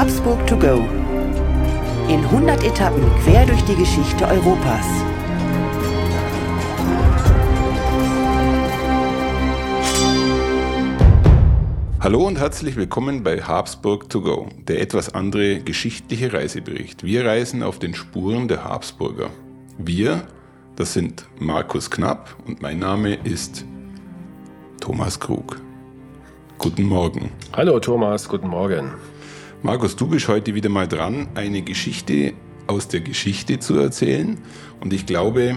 Habsburg to go. In 100 Etappen quer durch die Geschichte Europas. Hallo und herzlich willkommen bei Habsburg to go, der etwas andere geschichtliche Reisebericht. Wir reisen auf den Spuren der Habsburger. Wir, das sind Markus Knapp und mein Name ist Thomas Krug. Guten Morgen. Hallo Thomas, guten Morgen. Markus, du bist heute wieder mal dran, eine Geschichte aus der Geschichte zu erzählen. Und ich glaube,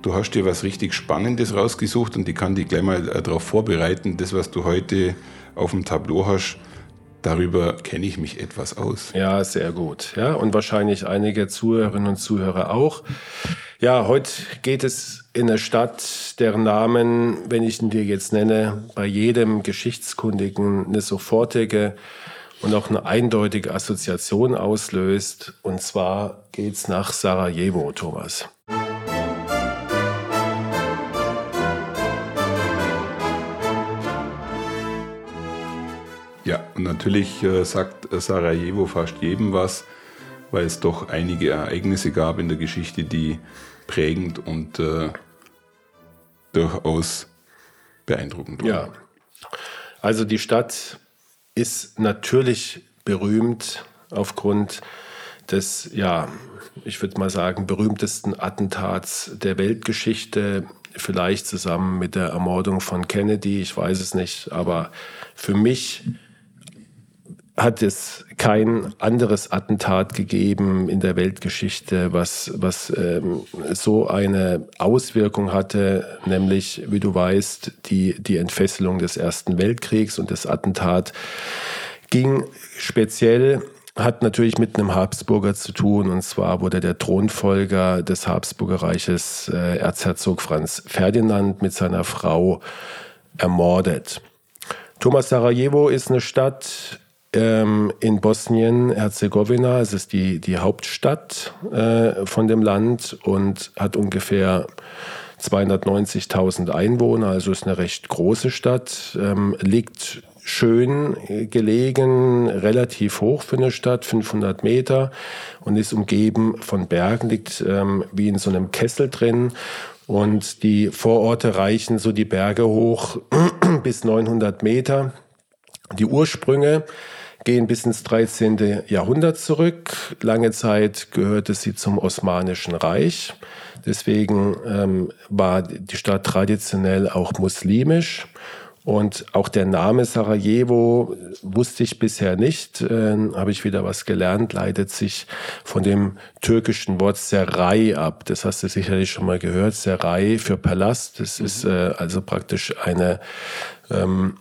du hast dir was richtig Spannendes rausgesucht und ich kann dich gleich mal äh, darauf vorbereiten. Das, was du heute auf dem Tableau hast, darüber kenne ich mich etwas aus. Ja, sehr gut. Ja, und wahrscheinlich einige Zuhörerinnen und Zuhörer auch. Ja, heute geht es in eine Stadt, deren Namen, wenn ich ihn dir jetzt nenne, bei jedem Geschichtskundigen eine sofortige und auch eine eindeutige Assoziation auslöst. Und zwar geht's nach Sarajevo, Thomas. Ja, und natürlich äh, sagt Sarajevo fast jedem was, weil es doch einige Ereignisse gab in der Geschichte, die prägend und äh, durchaus beeindruckend waren. Ja, also die Stadt ist natürlich berühmt aufgrund des, ja, ich würde mal sagen, berühmtesten Attentats der Weltgeschichte, vielleicht zusammen mit der Ermordung von Kennedy, ich weiß es nicht, aber für mich hat es kein anderes Attentat gegeben in der Weltgeschichte, was, was ähm, so eine Auswirkung hatte, nämlich, wie du weißt, die, die Entfesselung des Ersten Weltkriegs und das Attentat ging speziell hat natürlich mit einem Habsburger zu tun, und zwar wurde der Thronfolger des Habsburgerreiches, äh, Erzherzog Franz Ferdinand, mit seiner Frau ermordet. Thomas Sarajevo ist eine Stadt ähm, in Bosnien-Herzegowina. Es ist die, die Hauptstadt äh, von dem Land und hat ungefähr 290.000 Einwohner, also ist eine recht große Stadt, ähm, liegt schön gelegen, relativ hoch für eine Stadt, 500 Meter und ist umgeben von Bergen, liegt ähm, wie in so einem Kessel drin und die Vororte reichen so die Berge hoch bis 900 Meter. Die Ursprünge gehen bis ins 13. Jahrhundert zurück. Lange Zeit gehörte sie zum Osmanischen Reich. Deswegen ähm, war die Stadt traditionell auch muslimisch. Und auch der Name Sarajevo wusste ich bisher nicht, äh, habe ich wieder was gelernt, leitet sich von dem türkischen Wort Serai ab. Das hast du sicherlich schon mal gehört. Serai für Palast. Das ist äh, also praktisch eine ähm,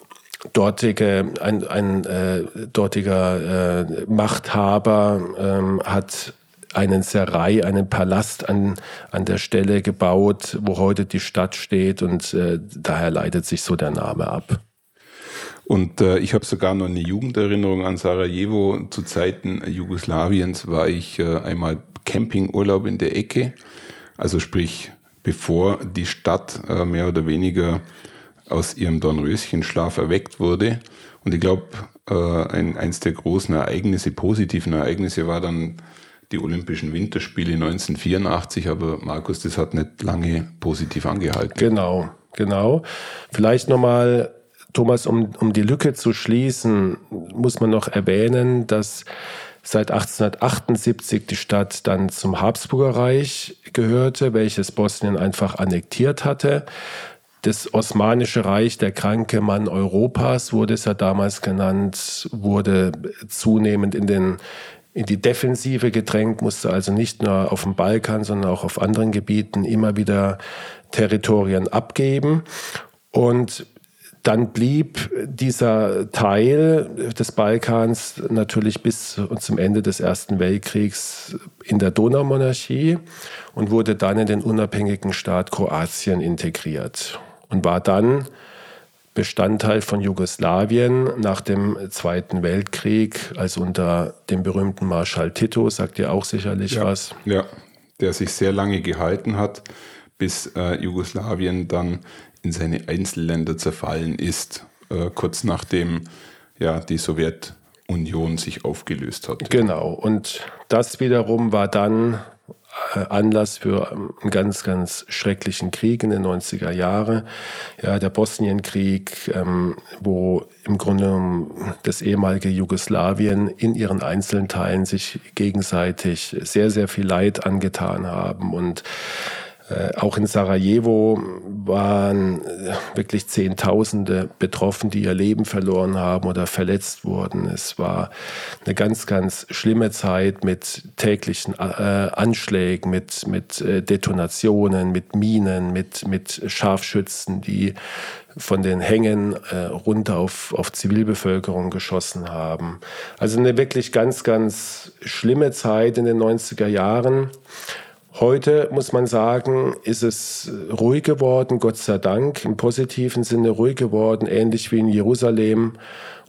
dortige, ein, ein äh, dortiger äh, Machthaber ähm, hat einen Serai, einen Palast an, an der Stelle gebaut, wo heute die Stadt steht und äh, daher leitet sich so der Name ab. Und äh, ich habe sogar noch eine Jugenderinnerung an Sarajevo. Zu Zeiten Jugoslawiens war ich äh, einmal Campingurlaub in der Ecke. Also sprich, bevor die Stadt äh, mehr oder weniger aus ihrem Dornröschenschlaf erweckt wurde. Und ich glaube, äh, ein, eins der großen Ereignisse, positiven Ereignisse war dann die Olympischen Winterspiele 1984, aber Markus, das hat nicht lange positiv angehalten. Genau, genau. Vielleicht nochmal, Thomas, um, um die Lücke zu schließen, muss man noch erwähnen, dass seit 1878 die Stadt dann zum Habsburger Reich gehörte, welches Bosnien einfach annektiert hatte. Das Osmanische Reich, der kranke Mann Europas, wurde es ja damals genannt, wurde zunehmend in, den, in die Defensive gedrängt, musste also nicht nur auf dem Balkan, sondern auch auf anderen Gebieten immer wieder Territorien abgeben. Und dann blieb dieser Teil des Balkans natürlich bis zum Ende des Ersten Weltkriegs in der Donaumonarchie und wurde dann in den unabhängigen Staat Kroatien integriert und war dann Bestandteil von Jugoslawien nach dem Zweiten Weltkrieg, also unter dem berühmten Marschall Tito, sagt ihr auch sicherlich ja, was. Ja, der sich sehr lange gehalten hat, bis äh, Jugoslawien dann in seine Einzelländer zerfallen ist, äh, kurz nachdem ja, die Sowjetunion Union sich aufgelöst hat. Genau. Und das wiederum war dann Anlass für einen ganz, ganz schrecklichen Krieg in den 90er Jahren. Ja, der Bosnienkrieg, ähm, wo im Grunde das ehemalige Jugoslawien in ihren einzelnen Teilen sich gegenseitig sehr, sehr viel Leid angetan haben und äh, auch in Sarajevo waren äh, wirklich Zehntausende betroffen, die ihr Leben verloren haben oder verletzt wurden. Es war eine ganz, ganz schlimme Zeit mit täglichen äh, Anschlägen, mit, mit äh, Detonationen, mit Minen, mit, mit Scharfschützen, die von den Hängen äh, runter auf, auf Zivilbevölkerung geschossen haben. Also eine wirklich ganz, ganz schlimme Zeit in den 90er Jahren. Heute muss man sagen, ist es ruhig geworden, Gott sei Dank, im positiven Sinne ruhig geworden, ähnlich wie in Jerusalem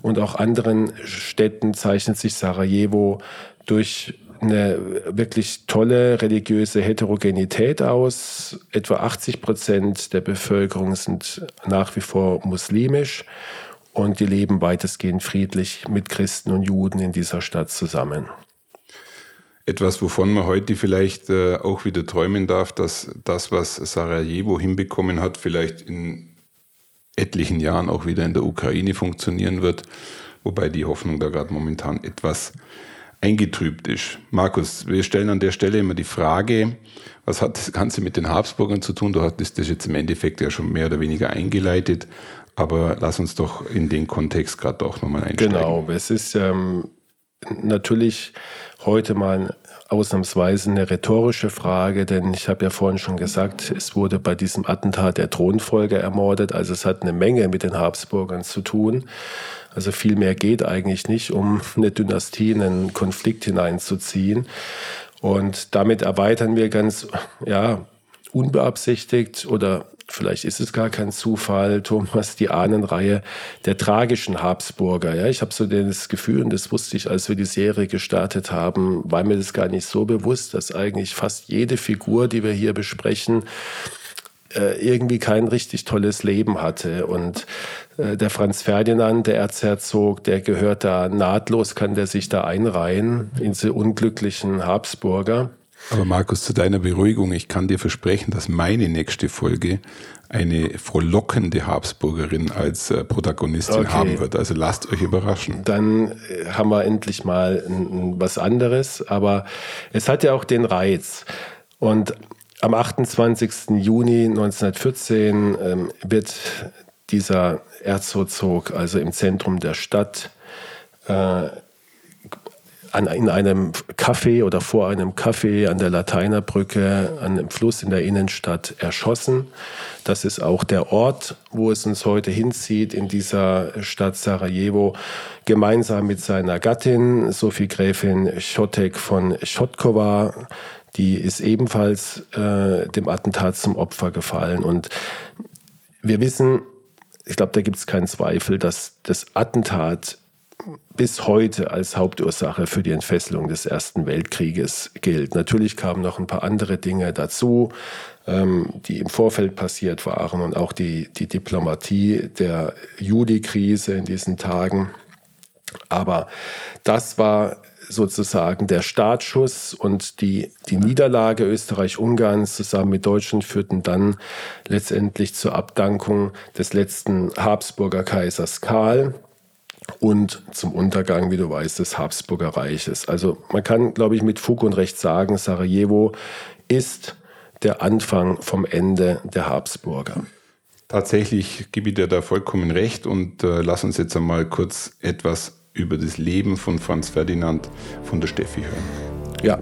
und auch anderen Städten zeichnet sich Sarajevo durch eine wirklich tolle religiöse Heterogenität aus. Etwa 80 Prozent der Bevölkerung sind nach wie vor muslimisch und die leben weitestgehend friedlich mit Christen und Juden in dieser Stadt zusammen etwas, wovon man heute vielleicht äh, auch wieder träumen darf, dass das, was Sarajevo hinbekommen hat, vielleicht in etlichen Jahren auch wieder in der Ukraine funktionieren wird, wobei die Hoffnung da gerade momentan etwas eingetrübt ist. Markus, wir stellen an der Stelle immer die Frage, was hat das Ganze mit den Habsburgern zu tun? Du hattest das jetzt im Endeffekt ja schon mehr oder weniger eingeleitet, aber lass uns doch in den Kontext gerade auch nochmal einsteigen. Genau, es ist ähm, natürlich heute mal ausnahmsweise eine rhetorische Frage, denn ich habe ja vorhin schon gesagt, es wurde bei diesem Attentat der Thronfolger ermordet, also es hat eine Menge mit den Habsburgern zu tun. Also viel mehr geht eigentlich nicht, um eine Dynastie in einen Konflikt hineinzuziehen. Und damit erweitern wir ganz, ja, unbeabsichtigt oder vielleicht ist es gar kein Zufall, Thomas, die Ahnenreihe der tragischen Habsburger. Ja, ich habe so das Gefühl, und das wusste ich, als wir die Serie gestartet haben, war mir das gar nicht so bewusst, dass eigentlich fast jede Figur, die wir hier besprechen, äh, irgendwie kein richtig tolles Leben hatte. Und äh, der Franz Ferdinand, der Erzherzog, der gehört da nahtlos, kann der sich da einreihen in diese unglücklichen Habsburger. Aber Markus, zu deiner Beruhigung, ich kann dir versprechen, dass meine nächste Folge eine frohlockende Habsburgerin als äh, Protagonistin okay. haben wird. Also lasst euch überraschen. Dann äh, haben wir endlich mal was anderes. Aber es hat ja auch den Reiz. Und am 28. Juni 1914 ähm, wird dieser Erzherzog also im Zentrum der Stadt äh, an, in einem Café oder vor einem Café an der Lateinerbrücke, an einem Fluss in der Innenstadt erschossen. Das ist auch der Ort, wo es uns heute hinzieht, in dieser Stadt Sarajevo, gemeinsam mit seiner Gattin, Sophie Gräfin Schotek von Schotkova. Die ist ebenfalls äh, dem Attentat zum Opfer gefallen. Und wir wissen, ich glaube, da gibt es keinen Zweifel, dass das Attentat bis heute als Hauptursache für die Entfesselung des Ersten Weltkrieges gilt. Natürlich kamen noch ein paar andere Dinge dazu, ähm, die im Vorfeld passiert waren und auch die, die Diplomatie der Juli-Krise in diesen Tagen. Aber das war sozusagen der Startschuss und die, die Niederlage Österreich-Ungarns zusammen mit Deutschland führten dann letztendlich zur Abdankung des letzten Habsburger Kaisers Karl und zum Untergang, wie du weißt, des Habsburger Reiches. Also man kann, glaube ich, mit Fug und Recht sagen, Sarajevo ist der Anfang vom Ende der Habsburger. Tatsächlich gebe ich dir da vollkommen recht und äh, lass uns jetzt einmal kurz etwas über das Leben von Franz Ferdinand von der Steffi hören. Ja.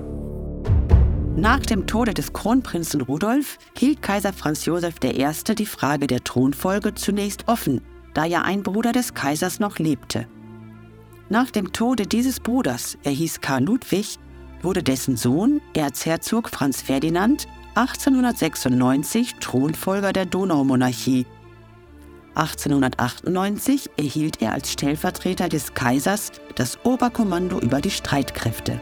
Nach dem Tode des Kronprinzen Rudolf hielt Kaiser Franz Josef I. die Frage der Thronfolge zunächst offen da ja ein Bruder des Kaisers noch lebte. Nach dem Tode dieses Bruders, er hieß Karl Ludwig, wurde dessen Sohn, Erzherzog Franz Ferdinand, 1896 Thronfolger der Donaumonarchie. 1898 erhielt er als Stellvertreter des Kaisers das Oberkommando über die Streitkräfte.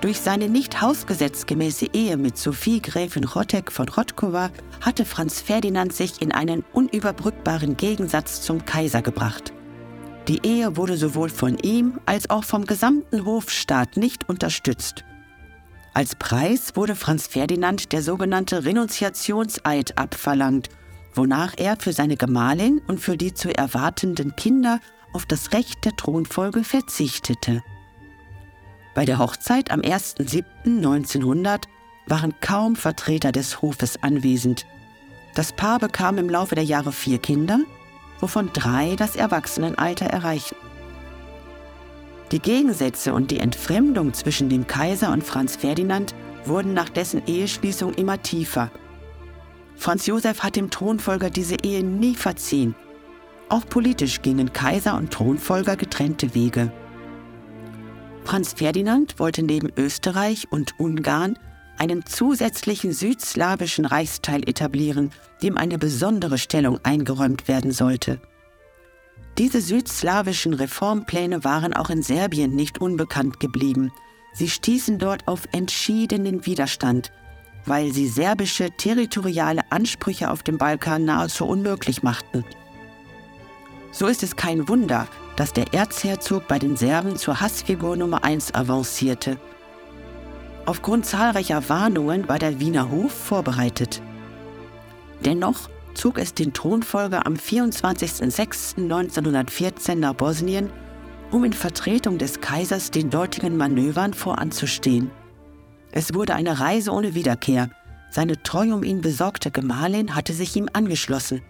Durch seine nicht hausgesetzgemäße Ehe mit Sophie Gräfin Rottek von Rotkowa hatte Franz Ferdinand sich in einen unüberbrückbaren Gegensatz zum Kaiser gebracht. Die Ehe wurde sowohl von ihm als auch vom gesamten Hofstaat nicht unterstützt. Als Preis wurde Franz Ferdinand der sogenannte Renunziationseid abverlangt, wonach er für seine Gemahlin und für die zu erwartenden Kinder auf das Recht der Thronfolge verzichtete. Bei der Hochzeit am 1.7.1900 waren kaum Vertreter des Hofes anwesend. Das Paar bekam im Laufe der Jahre vier Kinder, wovon drei das Erwachsenenalter erreichten. Die Gegensätze und die Entfremdung zwischen dem Kaiser und Franz Ferdinand wurden nach dessen Eheschließung immer tiefer. Franz Josef hat dem Thronfolger diese Ehe nie verziehen. Auch politisch gingen Kaiser und Thronfolger getrennte Wege. Franz Ferdinand wollte neben Österreich und Ungarn einen zusätzlichen südslawischen Reichsteil etablieren, dem eine besondere Stellung eingeräumt werden sollte. Diese südslawischen Reformpläne waren auch in Serbien nicht unbekannt geblieben. Sie stießen dort auf entschiedenen Widerstand, weil sie serbische territoriale Ansprüche auf dem Balkan nahezu unmöglich machten. So ist es kein Wunder, dass der Erzherzog bei den Serben zur Hassfigur Nummer 1 avancierte. Aufgrund zahlreicher Warnungen war der Wiener Hof vorbereitet. Dennoch zog es den Thronfolger am 24.06.1914 nach Bosnien, um in Vertretung des Kaisers den dortigen Manövern voranzustehen. Es wurde eine Reise ohne Wiederkehr. Seine treu um ihn besorgte Gemahlin hatte sich ihm angeschlossen.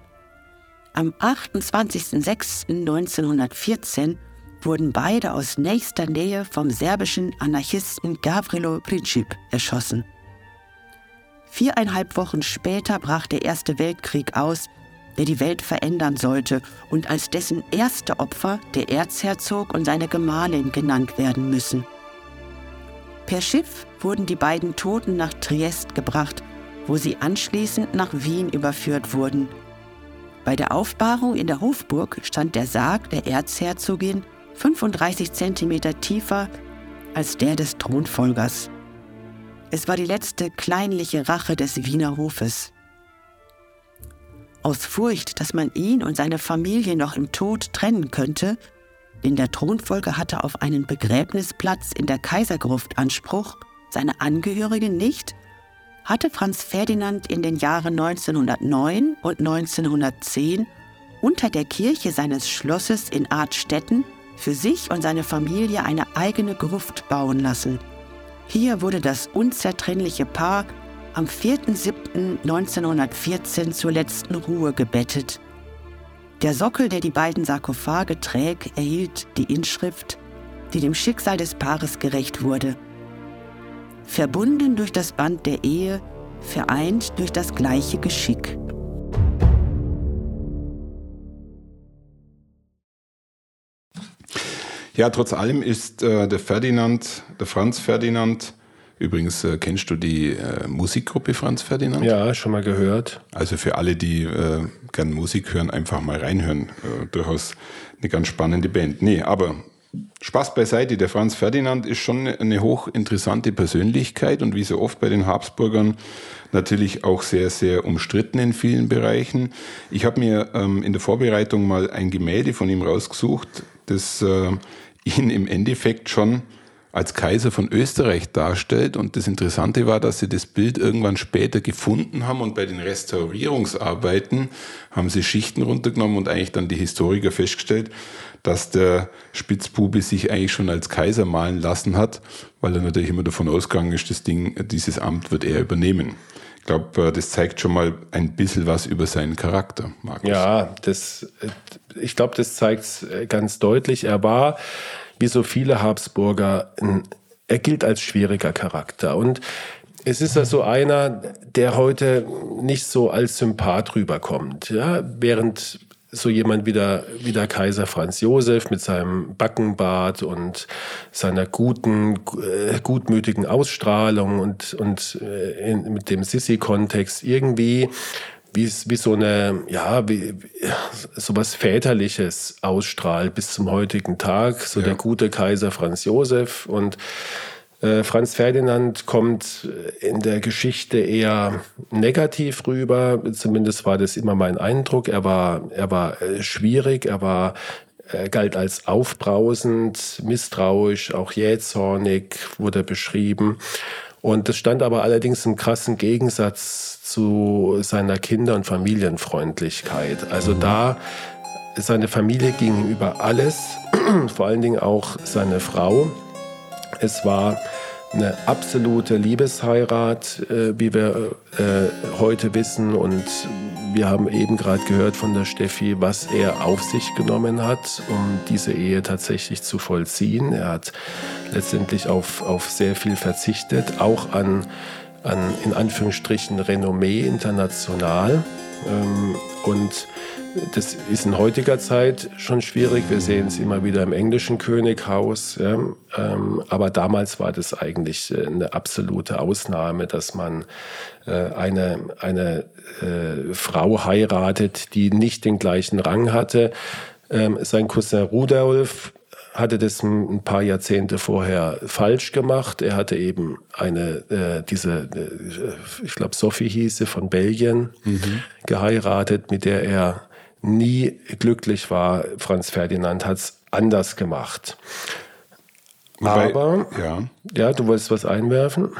Am 28.06.1914 wurden beide aus nächster Nähe vom serbischen Anarchisten Gavrilo Princip erschossen. Viereinhalb Wochen später brach der Erste Weltkrieg aus, der die Welt verändern sollte und als dessen erste Opfer der Erzherzog und seine Gemahlin genannt werden müssen. Per Schiff wurden die beiden Toten nach Triest gebracht, wo sie anschließend nach Wien überführt wurden – bei der Aufbahrung in der Hofburg stand der Sarg der Erzherzogin 35 cm tiefer als der des Thronfolgers. Es war die letzte kleinliche Rache des Wiener Hofes. Aus Furcht, dass man ihn und seine Familie noch im Tod trennen könnte, denn der Thronfolger hatte auf einen Begräbnisplatz in der Kaisergruft Anspruch, seine Angehörigen nicht, hatte Franz Ferdinand in den Jahren 1909 und 1910 unter der Kirche seines Schlosses in Artstetten für sich und seine Familie eine eigene Gruft bauen lassen. Hier wurde das unzertrennliche Paar am 4.7.1914 zur letzten Ruhe gebettet. Der Sockel, der die beiden Sarkophage trägt, erhielt die Inschrift, die dem Schicksal des Paares gerecht wurde – verbunden durch das Band der Ehe, vereint durch das gleiche Geschick. Ja, trotz allem ist äh, der Ferdinand, der Franz Ferdinand, übrigens äh, kennst du die äh, Musikgruppe Franz Ferdinand? Ja, schon mal gehört. Also für alle, die äh, gern Musik hören, einfach mal reinhören. Äh, durchaus eine ganz spannende Band. Nee, aber Spaß beiseite, der Franz Ferdinand ist schon eine hochinteressante Persönlichkeit und wie so oft bei den Habsburgern natürlich auch sehr, sehr umstritten in vielen Bereichen. Ich habe mir ähm, in der Vorbereitung mal ein Gemälde von ihm rausgesucht, das äh, ihn im Endeffekt schon als Kaiser von Österreich darstellt. Und das Interessante war, dass sie das Bild irgendwann später gefunden haben und bei den Restaurierungsarbeiten haben sie Schichten runtergenommen und eigentlich dann die Historiker festgestellt, dass der Spitzbube sich eigentlich schon als Kaiser malen lassen hat, weil er natürlich immer davon ausgegangen ist, das Ding, dieses Amt wird er übernehmen. Ich glaube, äh, das zeigt schon mal ein bisschen was über seinen Charakter, Markus. Ja, das, äh, ich glaube, das zeigt äh, ganz deutlich. Er war, wie so viele Habsburger, er gilt als schwieriger Charakter. Und es ist also einer, der heute nicht so als Sympath rüberkommt. Ja? Während so jemand wie der, wie der Kaiser Franz Josef mit seinem Backenbart und seiner guten, äh, gutmütigen Ausstrahlung und, und äh, in, mit dem Sissi-Kontext irgendwie wie, wie so eine, ja, wie, so was Väterliches ausstrahlt bis zum heutigen Tag, so ja. der gute Kaiser Franz Josef und äh, Franz Ferdinand kommt in der Geschichte eher negativ rüber. Zumindest war das immer mein Eindruck. Er war, er war äh, schwierig, er war er galt als aufbrausend, misstrauisch, auch jähzornig wurde beschrieben. Und das stand aber allerdings im krassen Gegensatz zu seiner Kinder- und Familienfreundlichkeit. Also da seine Familie ging ihm über alles, vor allen Dingen auch seine Frau. Es war eine absolute Liebesheirat, äh, wie wir äh, heute wissen. Und wir haben eben gerade gehört von der Steffi, was er auf sich genommen hat, um diese Ehe tatsächlich zu vollziehen. Er hat letztendlich auf, auf sehr viel verzichtet, auch an, an in Anführungsstrichen Renommee international. Ähm, und das ist in heutiger Zeit schon schwierig. Wir sehen es immer wieder im englischen Könighaus. Ja. Ähm, aber damals war das eigentlich äh, eine absolute Ausnahme, dass man äh, eine, eine äh, Frau heiratet, die nicht den gleichen Rang hatte. Ähm, sein Cousin Rudolf hatte das ein paar Jahrzehnte vorher falsch gemacht. Er hatte eben eine, äh, diese, äh, ich glaube, Sophie hieße von Belgien, mhm. geheiratet, mit der er nie glücklich war. Franz Ferdinand hat es anders gemacht. Wobei, Aber, ja. ja, du wolltest was einwerfen?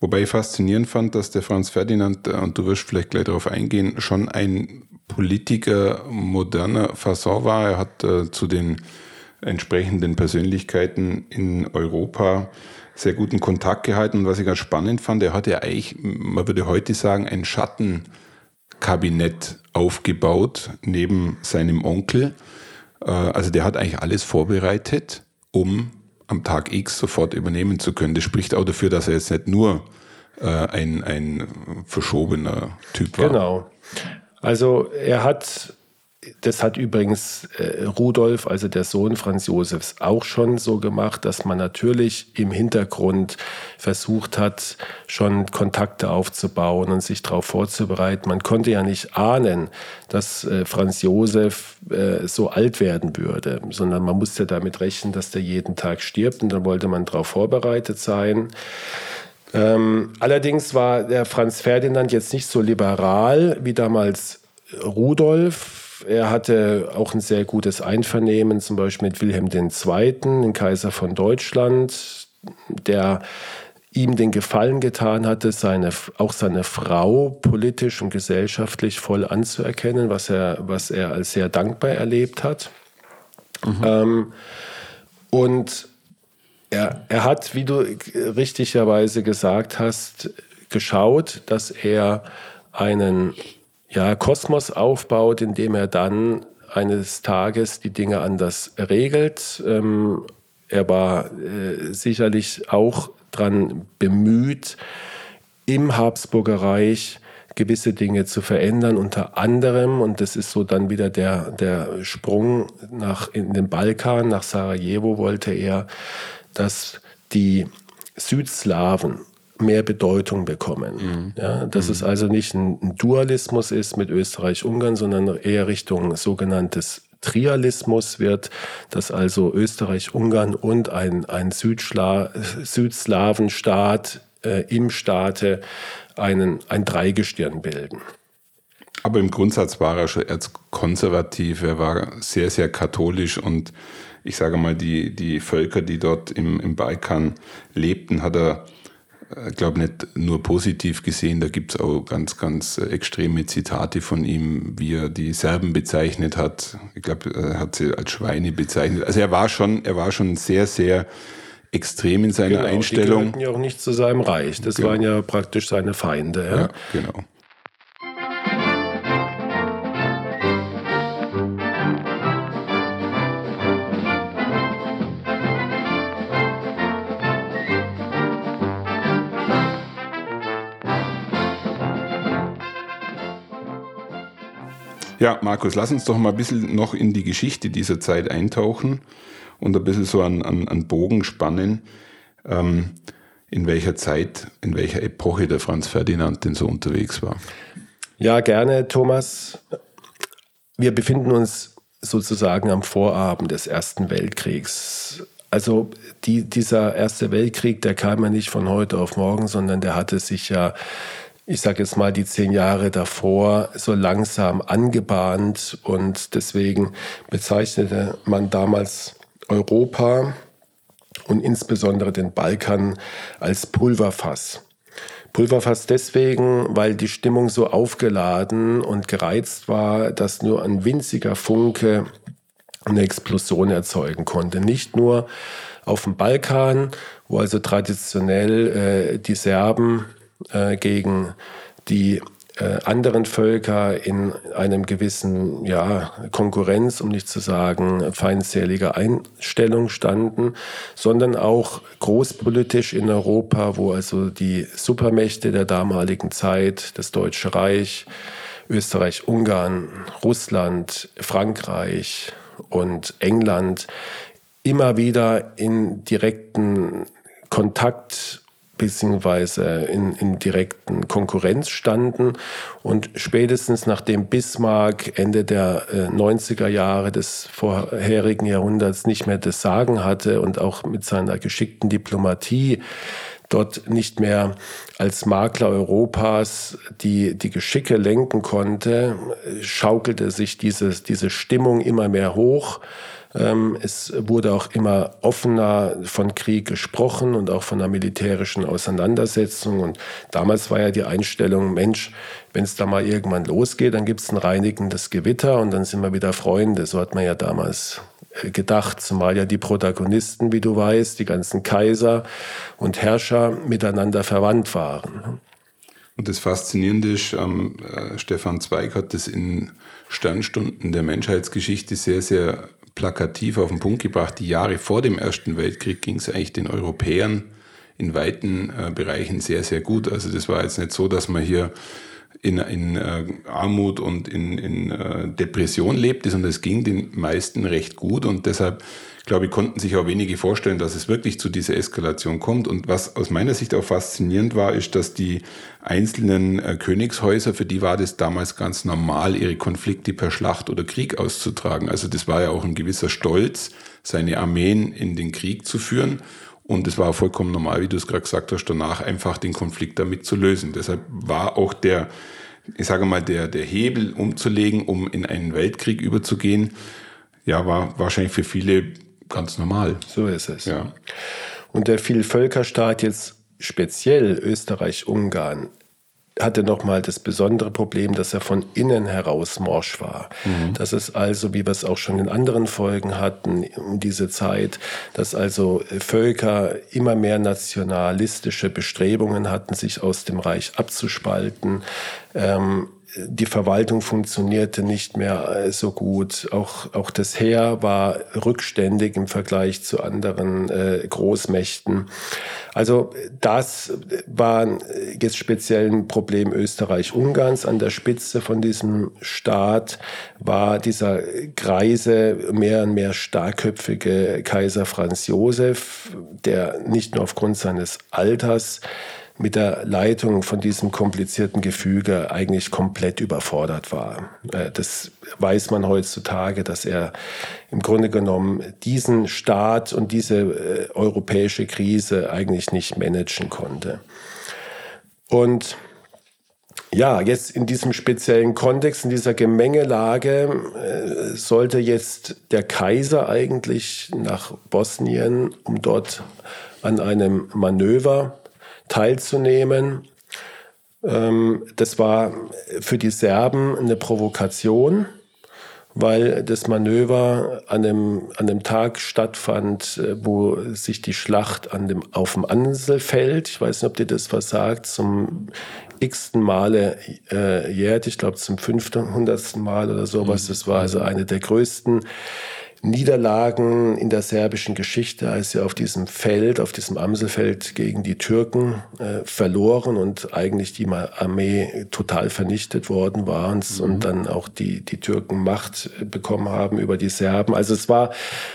Wobei ich faszinierend fand, dass der Franz Ferdinand, äh, und du wirst vielleicht gleich darauf eingehen, schon ein Politiker moderner Fasson war. Er hat äh, zu den entsprechenden Persönlichkeiten in Europa sehr guten Kontakt gehalten. Und was ich ganz spannend fand, er hatte eigentlich, man würde heute sagen, ein Schatten Kabinett aufgebaut neben seinem Onkel. Äh, also der hat eigentlich alles vorbereitet, um am Tag X sofort übernehmen zu können. Das spricht auch dafür, dass er jetzt nicht nur äh, ein, ein verschobener Typ war. Genau. Also er hat das hat übrigens äh, Rudolf, also der Sohn Franz Josefs, auch schon so gemacht, dass man natürlich im Hintergrund versucht hat, schon Kontakte aufzubauen und sich darauf vorzubereiten. Man konnte ja nicht ahnen, dass äh, Franz Josef äh, so alt werden würde, sondern man musste damit rechnen, dass der jeden Tag stirbt und dann wollte man darauf vorbereitet sein. Ähm, allerdings war der Franz Ferdinand jetzt nicht so liberal wie damals Rudolf er hatte auch ein sehr gutes Einvernehmen, zum Beispiel mit Wilhelm II., dem Kaiser von Deutschland, der ihm den Gefallen getan hatte, seine, auch seine Frau politisch und gesellschaftlich voll anzuerkennen, was er, was er als sehr dankbar erlebt hat. Mhm. Ähm, und er, er hat, wie du richtigerweise gesagt hast, geschaut, dass er einen ja, Kosmos aufbaut, indem er dann eines Tages die Dinge anders regelt. Ähm, er war äh, sicherlich auch daran bemüht, im Habsburger Reich gewisse Dinge zu verändern, unter anderem, und das ist so dann wieder der, der Sprung nach, in den Balkan, nach Sarajevo, wollte er, dass die Südslawen mehr Bedeutung bekommen. Mhm. Ja, dass mhm. es also nicht ein, Dualismus ist mit Österreich-Ungarn, sondern eher Richtung sogenanntes Trialismus wird, dass also Österreich-Ungarn und ein, ein Südschla Südslawenstaat äh, im Staate einen, ein Dreigestirn bilden. Aber im Grundsatz war er schon erzkonservativ, er war sehr, sehr katholisch und ich sage mal, die, die Völker, die dort im, im Balkan lebten, hat er ich äh, glaube nicht nur positiv gesehen, da gibt es auch ganz, ganz äh, extreme Zitate von ihm, wie er die Serben bezeichnet hat. Ich glaube, er hat sie als Schweine bezeichnet. Also er war schon, er war schon sehr, sehr extrem in seiner genau, Einstellung. Die ja auch nicht zu seinem Reich. Das genau. waren ja praktisch seine Feinde. Ja, ja genau. Ja, Markus, lass uns doch mal ein bisschen noch in die Geschichte dieser Zeit eintauchen und ein bisschen so an, an, an Bogen spannen, ähm, in welcher Zeit, in welcher Epoche der Franz Ferdinand denn so unterwegs war. Ja, gerne, Thomas. Wir befinden uns sozusagen am Vorabend des Ersten Weltkriegs. Also die, dieser Erste Weltkrieg, der kam ja nicht von heute auf morgen, sondern der hatte sich ja ich sage jetzt mal, die zehn Jahre davor so langsam angebahnt und deswegen bezeichnete man damals Europa und insbesondere den Balkan als Pulverfass. Pulverfass deswegen, weil die Stimmung so aufgeladen und gereizt war, dass nur ein winziger Funke eine Explosion erzeugen konnte. Nicht nur auf dem Balkan, wo also traditionell äh, die Serben äh, gegen die äh, anderen Völker in einem gewissen ja, Konkurrenz, um nicht zu sagen feindseliger Einstellung standen, sondern auch großpolitisch in Europa, wo also die Supermächte der damaligen Zeit, das Deutsche Reich, Österreich, Ungarn, Russland, Frankreich und England immer wieder in direkten Kontakt beziehungsweise in, in direkten Konkurrenz standen. Und spätestens nachdem Bismarck Ende der äh, 90er Jahre des vorherigen Jahrhunderts nicht mehr das Sagen hatte und auch mit seiner geschickten Diplomatie dort nicht mehr als Makler Europas die, die Geschicke lenken konnte, schaukelte sich dieses, diese Stimmung immer mehr hoch. Ähm, es wurde auch immer offener von Krieg gesprochen und auch von einer militärischen Auseinandersetzung. Und damals war ja die Einstellung, Mensch, wenn es da mal irgendwann losgeht, dann gibt es ein reinigendes Gewitter und dann sind wir wieder Freunde. So hat man ja damals äh, gedacht, zumal ja die Protagonisten, wie du weißt, die ganzen Kaiser und Herrscher miteinander verwandt waren. Und das Faszinierende ist, ähm, äh, Stefan Zweig hat das in Sternstunden der Menschheitsgeschichte sehr, sehr plakativ auf den Punkt gebracht. Die Jahre vor dem Ersten Weltkrieg ging es eigentlich den Europäern in weiten äh, Bereichen sehr, sehr gut. Also das war jetzt nicht so, dass man hier in, in äh, Armut und in, in äh, Depression lebte, sondern es ging den meisten recht gut und deshalb glaube ich, konnten sich auch wenige vorstellen, dass es wirklich zu dieser Eskalation kommt. Und was aus meiner Sicht auch faszinierend war, ist, dass die einzelnen äh, Königshäuser, für die war das damals ganz normal, ihre Konflikte per Schlacht oder Krieg auszutragen. Also das war ja auch ein gewisser Stolz, seine Armeen in den Krieg zu führen. Und es war vollkommen normal, wie du es gerade gesagt hast, danach einfach den Konflikt damit zu lösen. Deshalb war auch der, ich sage mal, der, der Hebel umzulegen, um in einen Weltkrieg überzugehen, ja, war wahrscheinlich für viele ganz normal. So ist es. Ja. Und der Vielvölkerstaat jetzt speziell Österreich-Ungarn hatte nochmal das besondere Problem, dass er von innen heraus morsch war. Mhm. Das ist also, wie wir es auch schon in anderen Folgen hatten, um diese Zeit, dass also Völker immer mehr nationalistische Bestrebungen hatten, sich aus dem Reich abzuspalten. Ähm, die Verwaltung funktionierte nicht mehr äh, so gut. Auch, auch das Heer war rückständig im Vergleich zu anderen äh, Großmächten. Also das war jetzt speziell ein Problem Österreich-Ungarns. An der Spitze von diesem Staat war dieser greise, mehr und mehr starkköpfige Kaiser Franz Josef, der nicht nur aufgrund seines Alters mit der Leitung von diesem komplizierten Gefüge eigentlich komplett überfordert war. Äh, das weiß man heutzutage, dass er im Grunde genommen diesen Staat und diese äh, europäische Krise eigentlich nicht managen konnte. Und ja, jetzt in diesem speziellen Kontext, in dieser Gemengelage, äh, sollte jetzt der Kaiser eigentlich nach Bosnien, um dort an einem Manöver teilzunehmen. Ähm, das war für die Serben eine Provokation, weil das Manöver an dem, an dem Tag stattfand, äh, wo sich die Schlacht an dem, auf dem Anselfeld, ich weiß nicht, ob dir das was sagt, zum x-ten Male äh, jährt, ich glaube zum 500. Mal oder sowas. Mhm. Das war also eine der größten Niederlagen in der serbischen Geschichte, als sie auf diesem Feld, auf diesem Amselfeld gegen die Türken äh, verloren und eigentlich die Armee total vernichtet worden war mhm. und dann auch die, die Türken Macht bekommen haben über die Serben. Also es war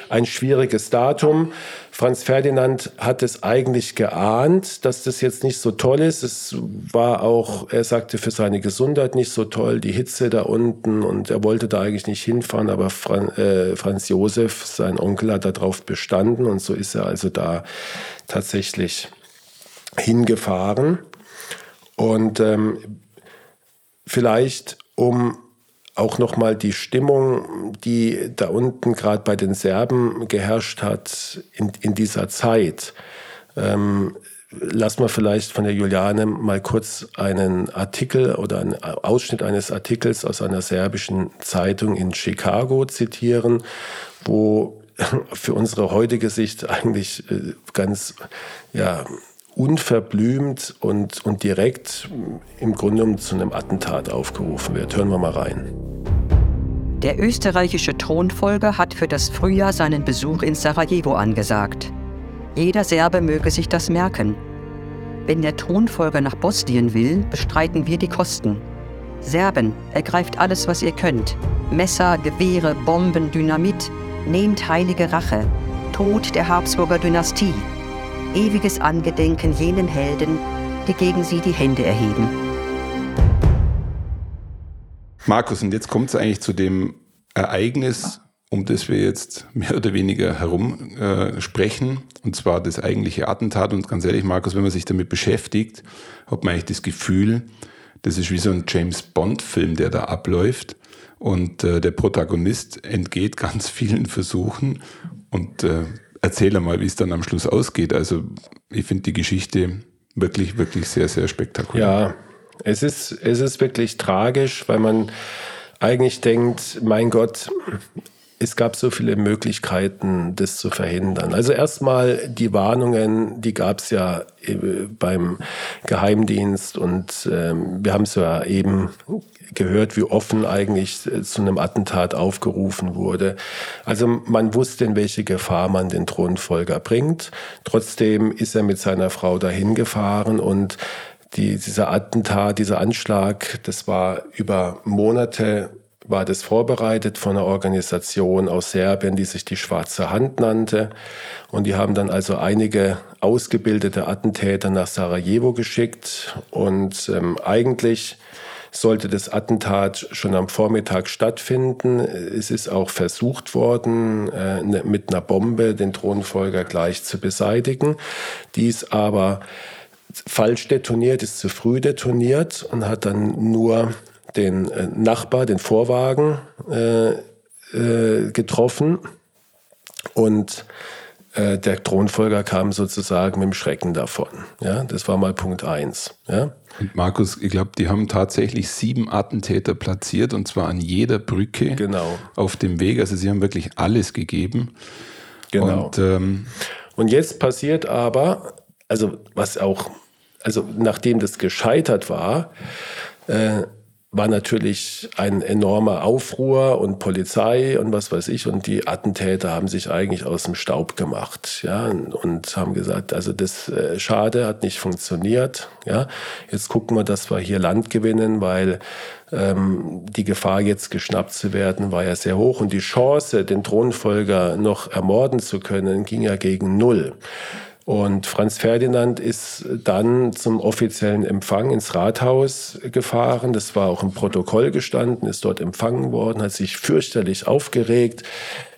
ein schwieriges Datum. Franz Ferdinand hat es eigentlich geahnt, dass das jetzt nicht so toll ist. Es war auch, er sagte, für seine Gesundheit nicht so toll, die Hitze da unten und er wollte da eigentlich nicht hinfahren, aber Fran äh, Franz Josef, sein Onkel, hat darauf bestanden und so ist er also da tatsächlich hingefahren. Und ähm, vielleicht, um auch nochmal die Stimmung, die da unten gerade bei den Serben geherrscht hat in, in dieser Zeit. Ähm, lass mal vielleicht von der Juliane mal kurz einen Artikel oder einen Ausschnitt eines Artikels aus einer serbischen Zeitung in Chicago zitieren, wo für unsere heutige Sicht eigentlich äh, ganz ja, unverblümt und, und direkt im Grunde zu einem Attentat aufgerufen wird. Hören wir mal rein. Der österreichische Thronfolger hat für das Frühjahr seinen Besuch in Sarajevo angesagt. Jeder Serbe möge sich das merken. Wenn der Thronfolger nach Bosnien will, bestreiten wir die Kosten. Serben, ergreift alles, was ihr könnt. Messer, Gewehre, Bomben, Dynamit. Nehmt heilige Rache. Tod der Habsburger Dynastie. Ewiges Angedenken jenen Helden, die gegen sie die Hände erheben. Markus, und jetzt kommt es eigentlich zu dem Ereignis, um das wir jetzt mehr oder weniger herum äh, sprechen, und zwar das eigentliche Attentat. Und ganz ehrlich, Markus, wenn man sich damit beschäftigt, hat man eigentlich das Gefühl, das ist wie so ein James Bond-Film, der da abläuft. Und äh, der Protagonist entgeht ganz vielen Versuchen. Und äh, erzähl mal, wie es dann am Schluss ausgeht. Also ich finde die Geschichte wirklich, wirklich sehr, sehr spektakulär. Ja, es ist, es ist wirklich tragisch, weil man eigentlich denkt, mein Gott, es gab so viele Möglichkeiten, das zu verhindern. Also erstmal die Warnungen, die gab es ja äh, beim Geheimdienst und ähm, wir haben es ja eben gehört, wie offen eigentlich äh, zu einem Attentat aufgerufen wurde. Also man wusste, in welche Gefahr man den Thronfolger bringt. Trotzdem ist er mit seiner Frau dahin gefahren und die, dieser Attentat, dieser Anschlag, das war über Monate war das vorbereitet von einer Organisation aus Serbien, die sich die Schwarze Hand nannte. Und die haben dann also einige ausgebildete Attentäter nach Sarajevo geschickt. Und ähm, eigentlich sollte das Attentat schon am Vormittag stattfinden. Es ist auch versucht worden, äh, ne, mit einer Bombe den Thronfolger gleich zu beseitigen. Dies aber falsch detoniert, ist zu früh detoniert und hat dann nur den äh, Nachbar, den Vorwagen äh, getroffen und äh, der Thronfolger kam sozusagen mit dem Schrecken davon. Ja, das war mal Punkt eins. Ja. Und Markus, ich glaube, die haben tatsächlich sieben Attentäter platziert und zwar an jeder Brücke genau. auf dem Weg. Also sie haben wirklich alles gegeben. Genau. Und, ähm, und jetzt passiert aber, also was auch, also nachdem das gescheitert war, äh, war natürlich ein enormer Aufruhr und Polizei und was weiß ich. Und die Attentäter haben sich eigentlich aus dem Staub gemacht, ja, und haben gesagt, also das äh, schade, hat nicht funktioniert, ja. Jetzt gucken wir, dass wir hier Land gewinnen, weil ähm, die Gefahr, jetzt geschnappt zu werden, war ja sehr hoch und die Chance, den Thronfolger noch ermorden zu können, ging ja gegen null. Und Franz Ferdinand ist dann zum offiziellen Empfang ins Rathaus gefahren. Das war auch im Protokoll gestanden, ist dort empfangen worden, hat sich fürchterlich aufgeregt,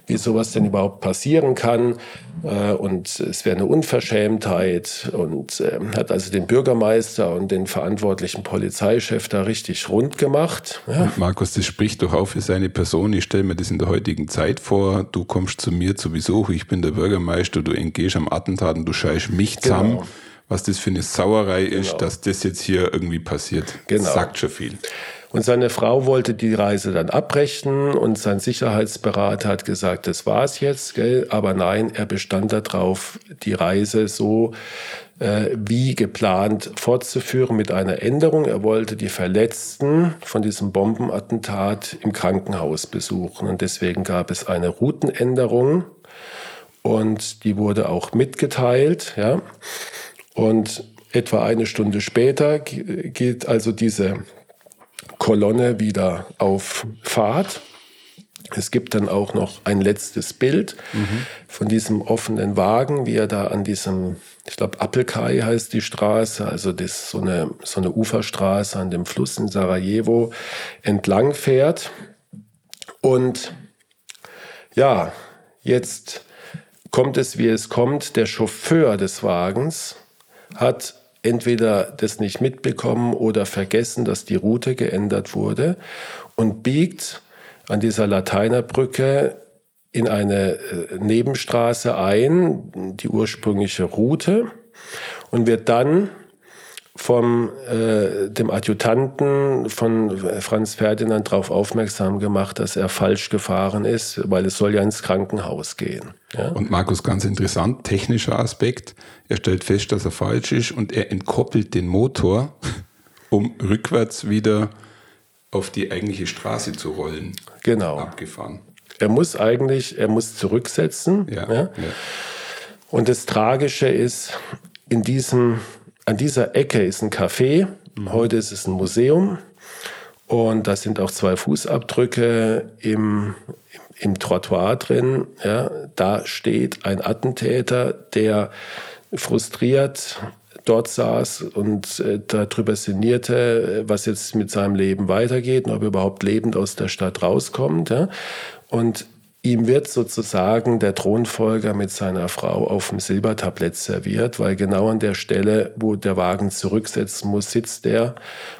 wie sowas denn überhaupt passieren kann. Äh, und es wäre eine Unverschämtheit und ähm, hat also den Bürgermeister und den verantwortlichen Polizeichef da richtig rund gemacht. Ja. Markus, das spricht doch auch für seine Person. Ich stelle mir das in der heutigen Zeit vor. Du kommst zu mir zu Besuch, ich bin der Bürgermeister, du entgehst am Attentat und du scheißt mich zusammen. Genau. Was das für eine Sauerei ist, genau. dass das jetzt hier irgendwie passiert. Genau. Das sagt schon viel. Und seine Frau wollte die Reise dann abbrechen und sein Sicherheitsberater hat gesagt, das war's jetzt, gell? aber nein, er bestand darauf, die Reise so äh, wie geplant fortzuführen mit einer Änderung. Er wollte die Verletzten von diesem Bombenattentat im Krankenhaus besuchen und deswegen gab es eine Routenänderung und die wurde auch mitgeteilt, ja. Und etwa eine Stunde später geht also diese Kolonne wieder auf Fahrt. Es gibt dann auch noch ein letztes Bild mhm. von diesem offenen Wagen, wie er da an diesem, ich glaube, Appelkai heißt die Straße, also das, so, eine, so eine Uferstraße an dem Fluss in Sarajevo entlang fährt. Und ja, jetzt kommt es, wie es kommt. Der Chauffeur des Wagens hat entweder das nicht mitbekommen oder vergessen, dass die Route geändert wurde und biegt an dieser Lateinerbrücke in eine äh, Nebenstraße ein, die ursprüngliche Route, und wird dann vom äh, dem Adjutanten von Franz Ferdinand darauf aufmerksam gemacht, dass er falsch gefahren ist, weil es soll ja ins Krankenhaus gehen. Ja? Und Markus, ganz interessant, technischer Aspekt. Er stellt fest, dass er falsch ist und er entkoppelt den Motor, um rückwärts wieder auf die eigentliche Straße zu rollen. Genau. Abgefahren. Er muss eigentlich, er muss zurücksetzen. Ja, ja? ja. Und das Tragische ist, in diesem, an dieser Ecke ist ein Café. Heute ist es ein Museum. Und da sind auch zwei Fußabdrücke im, im Trottoir drin. Ja, da steht ein Attentäter, der frustriert dort saß und äh, darüber sinnierte, was jetzt mit seinem Leben weitergeht und ob er überhaupt lebend aus der Stadt rauskommt. Ja. Und ihm wird sozusagen der Thronfolger mit seiner Frau auf dem Silbertablett serviert, weil genau an der Stelle, wo der Wagen zurücksetzen muss, sitzt er,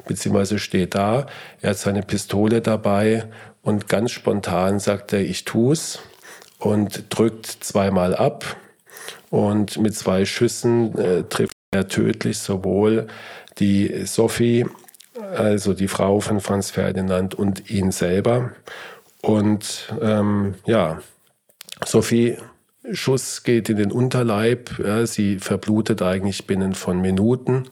beziehungsweise steht da. Er hat seine Pistole dabei und ganz spontan sagt er, ich tu's und drückt zweimal ab. Und mit zwei Schüssen äh, trifft er tödlich sowohl die Sophie, also die Frau von Franz Ferdinand und ihn selber. Und ähm, ja, Sophie Schuss geht in den Unterleib. Ja, sie verblutet eigentlich binnen von Minuten.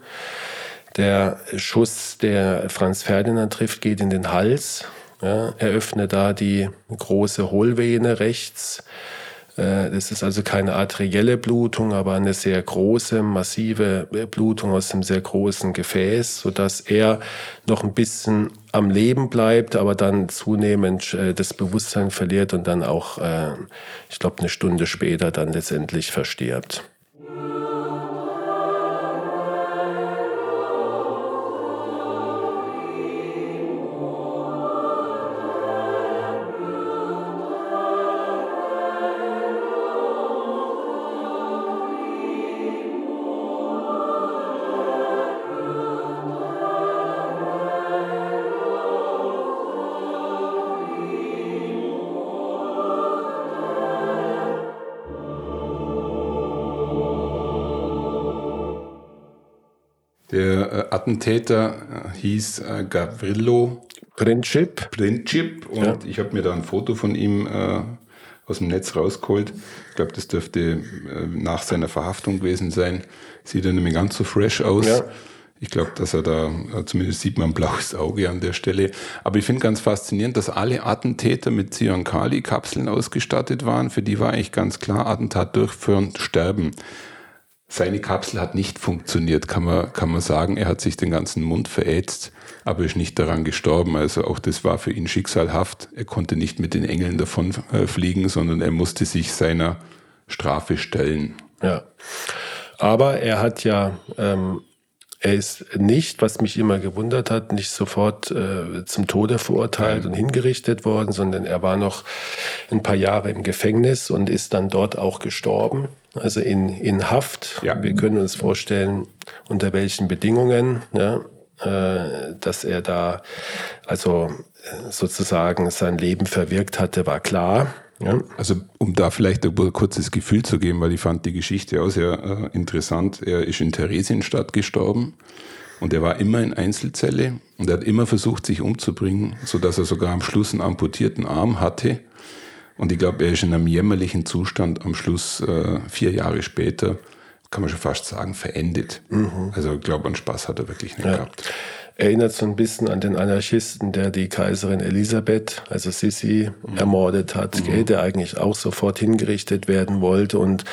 Der Schuss, der Franz Ferdinand trifft, geht in den Hals. Ja, er öffnet da die große Hohlvene rechts. Äh, Das ist also keine arterielle Blutung, aber eine sehr große, massive Blutung aus einem sehr großen Gefäß, sodass er noch ein bisschen am Leben bleibt, aber dann zunehmend äh, das Bewusstsein verliert und dann auch, äh, ich glaube, eine Stunde später dann letztendlich verstirbt. Attentäter äh, hieß äh, Gavrilo Princip, Princip und Ja. ich habe mir da ein Foto von ihm äh, aus dem Netz rausgeholt. Ich glaube, das dürfte äh, nach seiner Verhaftung gewesen sein. Sieht er nicht mehr ganz so fresh aus. Ja. Ich glaube, dass er da, äh, zumindest sieht man ein blaues Auge an der Stelle. Aber ich finde ganz faszinierend, dass alle Attentäter mit Cyankali-Kapseln ausgestattet waren. Für die war eigentlich ganz klar, Attentat durchführen, sterben. Seine Kapsel hat nicht funktioniert, kann man, kann man sagen. Er hat sich den ganzen Mund verätzt, aber ist nicht daran gestorben. Also auch das war für ihn schicksalhaft. Er konnte nicht mit den Engeln davon äh, fliegen, sondern er musste sich seiner Strafe stellen. Ja. Aber er hat ja, ähm, er ist nicht, was mich immer gewundert hat, nicht sofort äh, zum Tode verurteilt und hingerichtet worden, sondern er war noch ein paar Jahre im Gefängnis und ist dann dort auch gestorben. Also in, in Haft. Ja. Wir können uns vorstellen, unter welchen Bedingungen, ja, äh, dass er da also äh, sozusagen sein Leben verwirkt hatte, war klar. Ja. Also um da vielleicht ein kurzes Gefühl zu geben, weil ich fand die Geschichte auch sehr äh, interessant. Er ist in Theresienstadt gestorben und er war immer in Einzelzelle und er hat immer versucht, sich umzubringen, sodass er sogar am Schluss einen amputierten Arm hatte. Und ich glaube, er ist in einem jämmerlichen Zustand am Schluss, äh, vier Jahre später, kann man schon fast sagen, verendet. Also ich glaube, einen Spaß hat er wirklich nicht gehabt. Erinnert so ein bisschen an den Anarchisten, der die Kaiserin Elisabeth, also Sissi, ermordet hat, gell, der eigentlich auch sofort hingerichtet werden wollte und,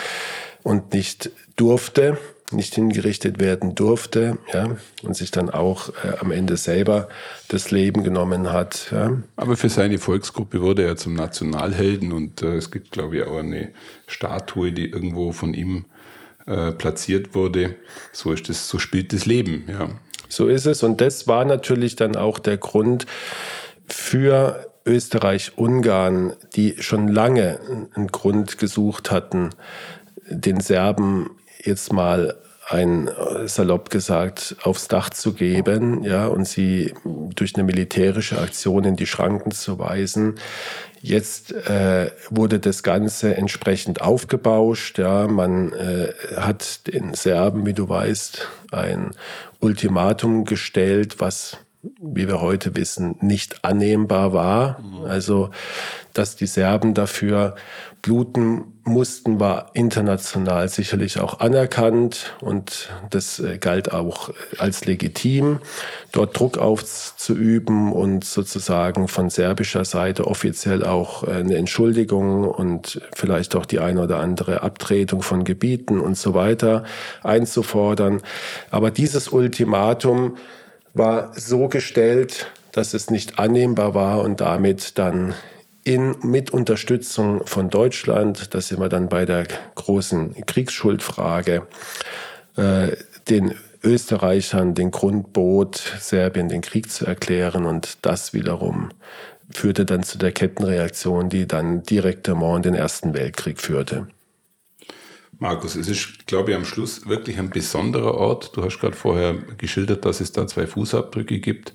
und nicht durfte, nicht hingerichtet werden durfte, ja, und sich dann auch äh, am Ende selber das Leben genommen hat. Ja. Aber für seine Volksgruppe wurde er zum Nationalhelden und äh, es gibt, glaube ich, auch eine Statue, die irgendwo von ihm äh, platziert wurde. So ist das, so spielt das Leben, ja. So ist es. Und das war natürlich dann auch der Grund für Österreich-Ungarn, die schon lange einen Grund gesucht hatten, den Serben jetzt mal ein äh, salopp gesagt aufs Dach zu geben, ja, und sie durch eine militärische Aktion in die Schranken zu weisen. Jetzt äh, wurde das Ganze entsprechend aufgebauscht. Ja, man äh, hat den Serben, wie du weißt, ein Ultimatum gestellt, was wie wir heute wissen, nicht annehmbar war. Also, dass die Serben dafür bluten mussten, war international sicherlich auch anerkannt und das äh, galt auch als legitim, dort Druck aufzuüben und sozusagen von serbischer Seite offiziell auch äh, eine Entschuldigung und vielleicht auch die eine oder andere Abtretung von Gebieten und so weiter einzufordern. Aber dieses Ultimatum war so gestellt, dass es nicht annehmbar war und damit dann in, mit Unterstützung von Deutschland, da sind wir dann bei der großen Kriegsschuldfrage, äh, den Österreichern den Grund bot, Serbien den Krieg zu erklären und das wiederum führte dann zu der Kettenreaktion, die dann direktement in den Ersten Weltkrieg führte. Markus, es ist, glaube ich, am Schluss wirklich ein besonderer Ort. Du hast gerade vorher geschildert, dass es da zwei Fußabdrücke gibt.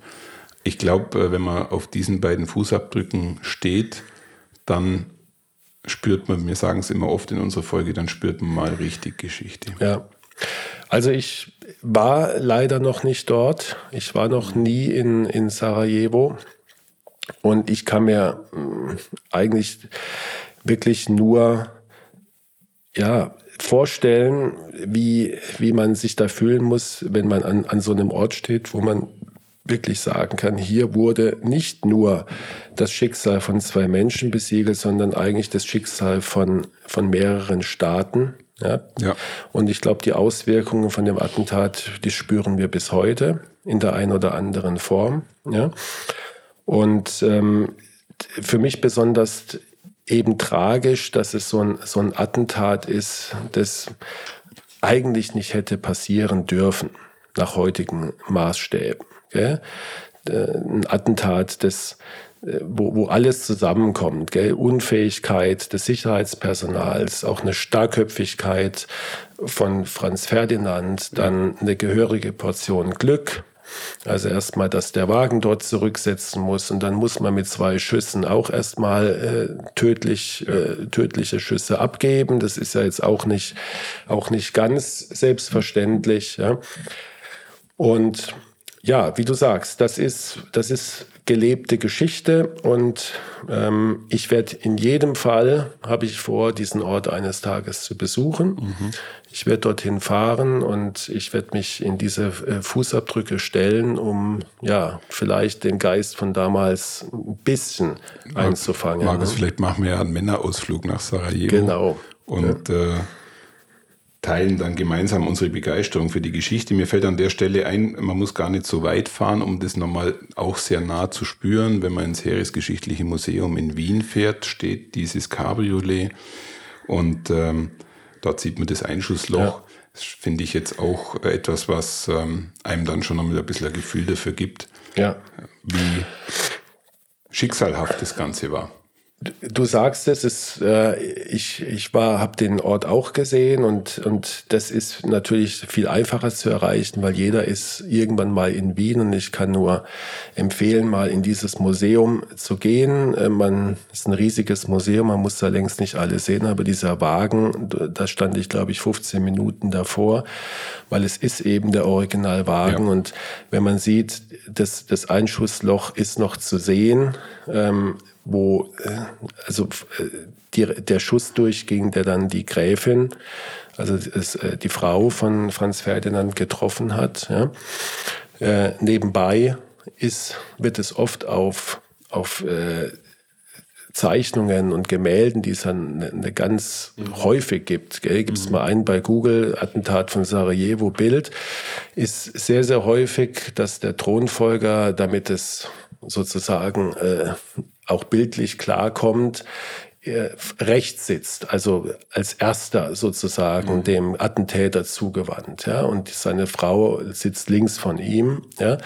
Ich glaube, äh, wenn man auf diesen beiden Fußabdrücken steht, dann spürt man, wir sagen es immer oft in unserer Folge, dann spürt man mal richtig Geschichte. Ja. Also ich war leider noch nicht dort. Ich war noch nie in, in Sarajevo. Und ich kann mir mm, eigentlich wirklich nur ja, vorstellen, wie, wie man sich da fühlen muss, wenn man an, an so einem Ort steht, wo man wirklich sagen kann, hier wurde nicht nur das Schicksal von zwei Menschen besiegelt, sondern eigentlich das Schicksal von, von mehreren Staaten. Ja. ja. Und ich glaube, die Auswirkungen von dem Attentat, die spüren wir bis heute in der einen oder anderen Form. Ja. Und ähm, für mich besonders eben tragisch, dass es so ein, so ein Attentat ist, das eigentlich nicht hätte passieren dürfen nach heutigen Maßstäben. Gell? Äh, ein Attentat, das, äh, wo, wo alles zusammenkommt. Gell? Unfähigkeit des Sicherheitspersonals, auch eine Starrköpfigkeit von Franz Ferdinand, dann eine gehörige Portion Glück, also erstmal, dass der Wagen dort zurücksetzen muss und dann muss man mit zwei Schüssen auch erstmal äh, tödlich, äh, tödliche Schüsse abgeben. Das ist ja jetzt auch nicht, auch nicht ganz selbstverständlich. Ja. Und ja, wie du sagst, das ist, das ist gelebte Geschichte und ähm, ich werde in jedem Fall, habe ich vor, diesen Ort eines Tages zu besuchen. Mhm. Ich werde dorthin fahren und ich werde mich in diese äh, Fußabdrücke stellen, um ja vielleicht den Geist von damals ein bisschen einzufangen. Markus, ne? vielleicht machen wir ja einen Männerausflug nach Sarajevo. Genau. Und ja. äh, teilen dann gemeinsam unsere Begeisterung für die Geschichte. Mir fällt an der Stelle ein, man muss gar nicht so weit fahren, um das nochmal auch sehr nah zu spüren. Wenn man ins Heeresgeschichtliche Museum in Wien fährt, steht dieses Cabriolet und ähm, dort sieht man das Einschussloch. Ja. Das finde ich jetzt auch etwas, was ähm, einem dann schon nochmal ein bisschen ein Gefühl dafür gibt, ja. wie schicksalhaft das Ganze war. Du sagst es, ist, äh, ich, ich war, habe den Ort auch gesehen und, und das ist natürlich viel einfacher zu erreichen, weil jeder ist irgendwann mal in Wien und ich kann nur empfehlen, mal in dieses Museum zu gehen. Äh, man ist ein riesiges Museum, man muss da längst nicht alles sehen, aber dieser Wagen, da stand ich glaube ich 15 Minuten davor, weil es ist eben der Originalwagen ja. und wenn man sieht, das, das Einschussloch ist noch zu sehen. Ähm, wo äh, also äh, die, der Schuss durchging, der dann die Gräfin, also es, äh, die Frau von Franz Ferdinand getroffen hat. Ja. Äh, nebenbei ist, wird es oft auf, auf äh, Zeichnungen und Gemälden, die es dann eine, eine ganz mhm. häufig gibt. Gibt es mhm. mal einen bei Google, Attentat von Sarajevo Bild, ist sehr, sehr häufig, dass der Thronfolger, damit es sozusagen äh, auch bildlich klarkommt, rechts sitzt, also als erster sozusagen mhm. dem Attentäter zugewandt, ja, und seine Frau sitzt links von ihm, ja.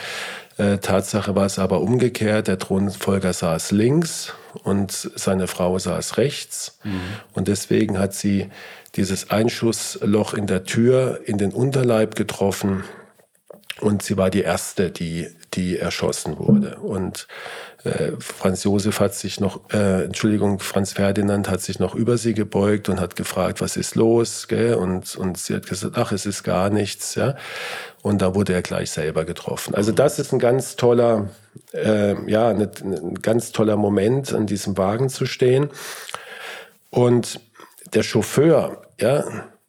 Äh, Tatsache war es aber umgekehrt, der Thronfolger saß links und seine Frau saß rechts. Mhm. Und deswegen hat sie dieses Einschussloch in der Tür in den Unterleib getroffen. Und sie war die erste, die, die erschossen wurde. Und äh, Franz Josef hat sich noch, äh, Entschuldigung, Franz Ferdinand hat sich noch über sie gebeugt und hat gefragt, was ist los? Gell? Und, und sie hat gesagt, ach, es ist gar nichts. Ja? Und da wurde er gleich selber getroffen. Also das ist ein ganz toller, äh, ja, ein, ein ganz toller Moment, an diesem Wagen zu stehen. Und der Chauffeur, ja,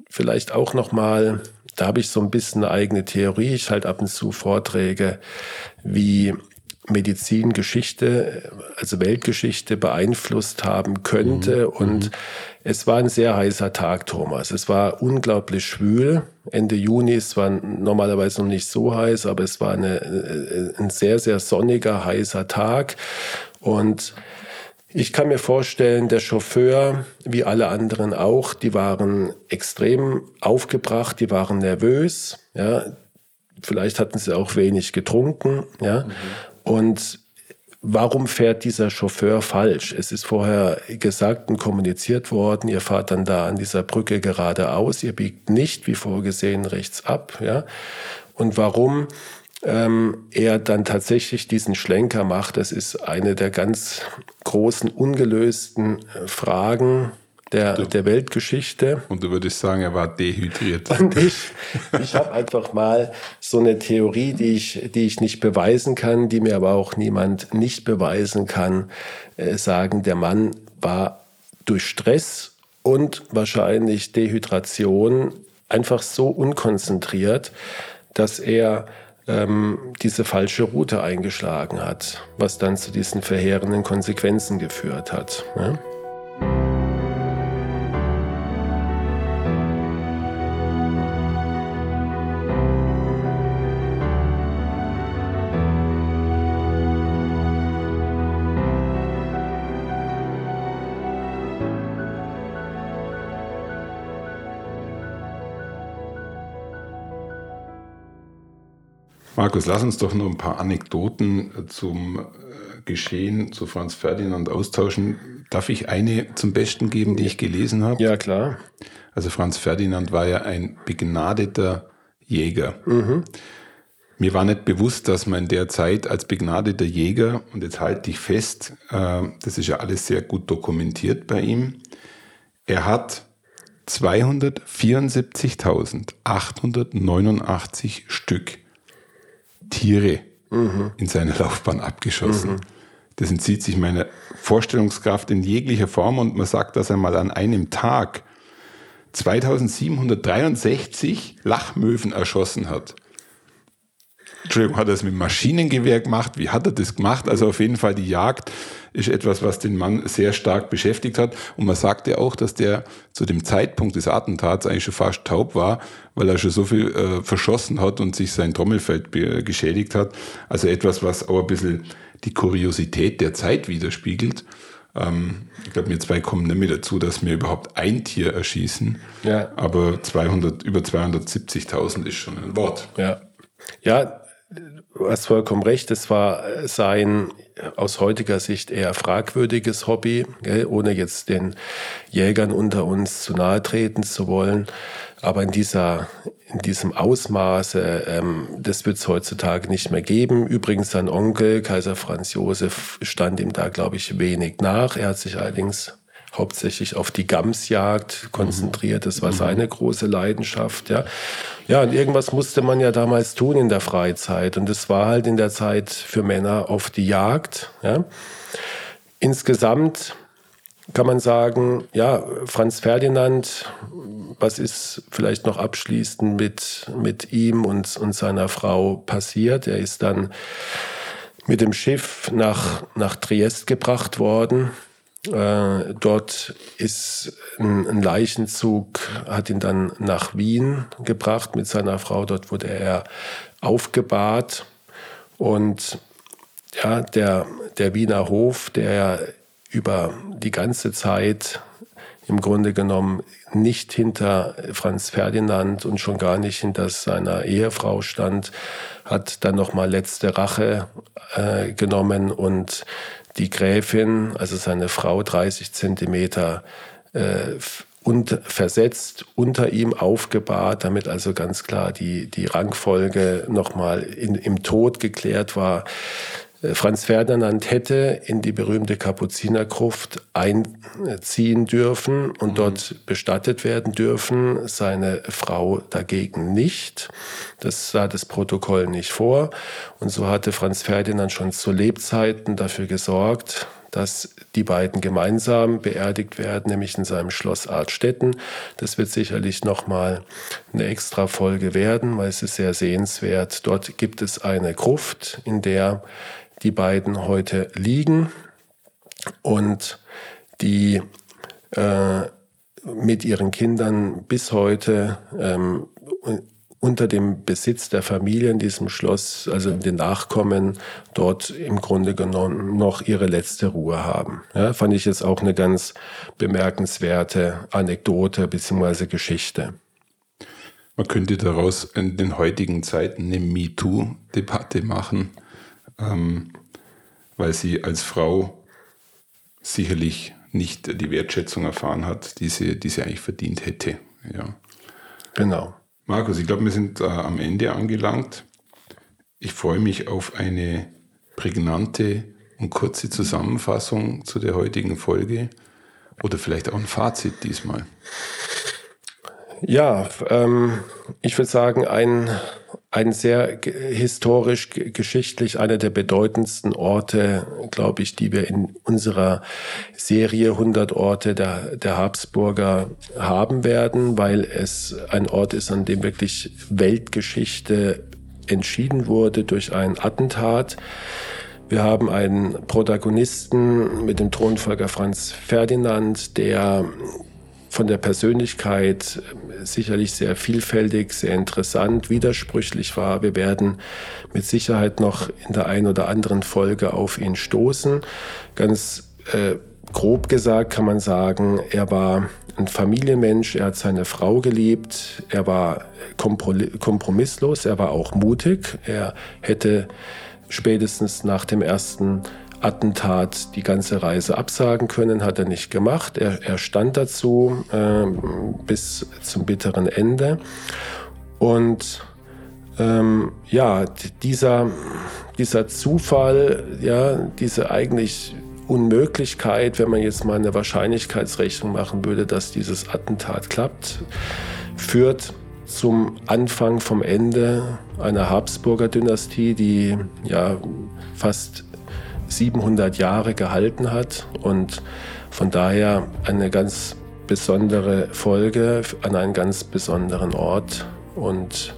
vielleicht auch noch mal, da habe ich so ein bisschen eine eigene Theorie. Ich halte ab und zu Vorträge, wie Medizin, Geschichte, also Weltgeschichte beeinflusst haben könnte. Mhm. Und mhm. es war ein sehr heißer Tag, Thomas. Es war unglaublich schwül. Ende Juni, es war normalerweise noch nicht so heiß, aber es war eine, äh, ein sehr, sehr sonniger, heißer Tag. Und ich kann mir vorstellen, der Chauffeur, wie alle anderen auch, die waren extrem aufgebracht, die waren nervös, ja. Vielleicht hatten sie auch wenig getrunken, ja. Mhm. Und warum fährt dieser Chauffeur falsch? Es ist vorher gesagt und kommuniziert worden, ihr fahrt dann da an dieser Brücke geradeaus, ihr biegt nicht wie vorgesehen rechts ab. Ja? Und warum ähm, er dann tatsächlich diesen Schlenker macht, das ist eine der ganz großen ungelösten äh, Fragen der, der Weltgeschichte. Und du würdest sagen, er war dehydriert. Und ich, ich habe einfach mal so eine Theorie, die ich, die ich nicht beweisen kann, die mir aber auch niemand nicht beweisen kann, äh, sagen, der Mann war durch Stress und wahrscheinlich Dehydration einfach so unkonzentriert, dass er ähm, diese falsche Route eingeschlagen hat, was dann zu diesen verheerenden Konsequenzen geführt hat. Ne? Markus, lass uns doch noch ein paar Anekdoten äh, zum äh, Geschehen zu Franz Ferdinand austauschen. Darf ich eine zum Besten geben, die ich gelesen habe? Ja, klar. Also Franz Ferdinand war ja ein begnadeter Jäger. Mhm. Mir war nicht bewusst, dass man in der Zeit als begnadeter Jäger, und jetzt halte ich fest, äh, das ist ja alles sehr gut dokumentiert bei ihm, er hat 274.889 Stück Tiere mhm. in seiner Laufbahn abgeschossen. Mhm. Das entzieht sich meiner Vorstellungskraft in jeglicher Form und man sagt, dass er mal an einem Tag 2763 Lachmöwen erschossen hat. Entschuldigung, hat er es mit Maschinengewehr gemacht? Wie hat er das gemacht? Also auf jeden Fall die Jagd ist etwas, was den Mann sehr stark beschäftigt hat. Und man sagte auch, dass der zu dem Zeitpunkt des Attentats eigentlich schon fast taub war, weil er schon so viel äh, verschossen hat und sich sein Trommelfeld geschädigt hat. Also etwas, was auch ein bisschen die Kuriosität der Zeit widerspiegelt. Ähm, ich glaube, wir zwei kommen nicht mehr dazu, dass wir überhaupt ein Tier erschießen. Ja. Aber 200, über 270.000 ist schon ein Wort. Ja. Ja, Du hast vollkommen recht, es war sein aus heutiger Sicht eher fragwürdiges Hobby, gell, ohne jetzt den Jägern unter uns zu nahe treten zu wollen. Aber in, dieser, in diesem Ausmaße, ähm, das wird es heutzutage nicht mehr geben. Übrigens, sein Onkel, Kaiser Franz Josef, stand ihm da, glaube ich, wenig nach. Er hat sich allerdings hauptsächlich auf die Gamsjagd konzentriert. Das war mhm. seine große Leidenschaft. Ja. ja, und irgendwas musste man ja damals tun in der Freizeit. Und es war halt in der Zeit für Männer auf die Jagd. Ja. Insgesamt kann man sagen, ja, Franz Ferdinand, was ist vielleicht noch abschließend mit, mit ihm und, und seiner Frau passiert? Er ist dann mit dem Schiff nach, nach Triest gebracht worden. Äh, dort ist ein, ein, Leichenzug, hat ihn dann nach Wien gebracht mit seiner Frau. Dort wurde er aufgebahrt. Und ja, der, der Wiener Hof, der über die ganze Zeit im Grunde genommen nicht hinter Franz Ferdinand und schon gar nicht hinter seiner Ehefrau stand, hat dann nochmal letzte Rache äh, genommen und die Gräfin, also seine Frau, 30 Zentimeter äh, und versetzt, unter ihm aufgebahrt, damit also ganz klar die, die Rangfolge nochmal im Tod geklärt war. Äh, Franz Ferdinand hätte in die berühmte Kapuzinergruft einziehen dürfen und mhm. dort bestattet werden dürfen, seine Frau dagegen nicht. Das sah das Protokoll nicht vor. Und so hatte Franz Ferdinand schon zu Lebzeiten dafür gesorgt, dass die beiden gemeinsam beerdigt werden, nämlich in seinem Schloss Artstetten. Das wird sicherlich nochmal eine extra Folge werden, weil es ist sehr sehenswert. Dort gibt es eine Gruft, in der die beiden heute liegen und die äh, mit ihren Kindern bis heute ähm, unter dem Besitz der Familie in diesem Schloss, also den Nachkommen, dort im Grunde genommen noch ihre letzte Ruhe haben. Ja, fand ich jetzt auch eine ganz bemerkenswerte Anekdote bzw. Geschichte. Man könnte daraus in den heutigen Zeiten eine MeToo-Debatte machen ähm, weil sie als Frau sicherlich nicht die Wertschätzung erfahren hat, die sie, die sie eigentlich verdient hätte. Ja. Genau. Markus, ich glaube, wir sind äh, am Ende angelangt. Ich freue mich auf eine prägnante und kurze Zusammenfassung zu der heutigen Folge oder vielleicht auch ein Fazit diesmal. Ja, ähm, ich würde sagen, ein ein sehr historisch, geschichtlich einer der bedeutendsten Orte, glaube ich, die wir in unserer Serie 100 Orte der, der Habsburger haben werden, weil es ein Ort ist, an dem wirklich Weltgeschichte entschieden wurde durch ein Attentat. Wir haben einen Protagonisten mit dem Thronfolger Franz Ferdinand, der von der Persönlichkeit äh, sicherlich sehr vielfältig, sehr interessant, widersprüchlich war. Wir werden mit Sicherheit noch in der einen oder anderen Folge auf ihn stoßen. Ganz äh, grob gesagt kann man sagen, er war ein Familienmensch, er hat seine Frau geliebt, er war kompromisslos, er war auch mutig, er hätte spätestens nach dem ersten Attentat die ganze Reise absagen können, hat er nicht gemacht. Er, er stand dazu äh, bis zum bitteren Ende. Und ähm, ja, dieser, dieser Zufall, ja, diese eigentlich Unmöglichkeit, wenn man jetzt mal eine Wahrscheinlichkeitsrechnung machen würde, dass dieses Attentat klappt, führt zum Anfang vom Ende einer Habsburger Dynastie, die ja fast 700 Jahre gehalten hat und von daher eine ganz besondere Folge an einen ganz besonderen Ort und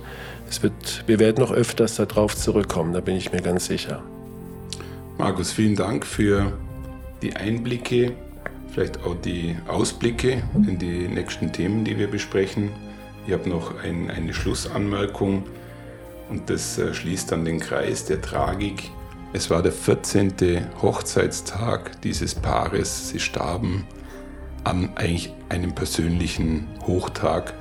es wird, wir werden noch öfters darauf zurückkommen, da bin ich mir ganz sicher. Markus, vielen Dank für die Einblicke, vielleicht auch die Ausblicke in die nächsten Themen, die wir besprechen. Ich habe noch ein, eine Schlussanmerkung und das äh, schließt dann den Kreis der Tragik es war der 14. Hochzeitstag dieses Paares. Sie starben an eigentlich einem persönlichen Hochtag.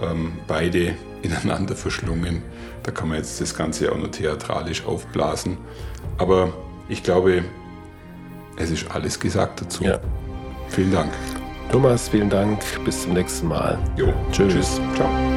Ähm, beide ineinander verschlungen. Da kann man jetzt das Ganze auch noch theatralisch aufblasen. Aber ich glaube, es ist alles gesagt dazu. Ja. Vielen Dank. Thomas, vielen Dank. Bis zum nächsten Mal. Jo, tschüss. tschüss. Ciao.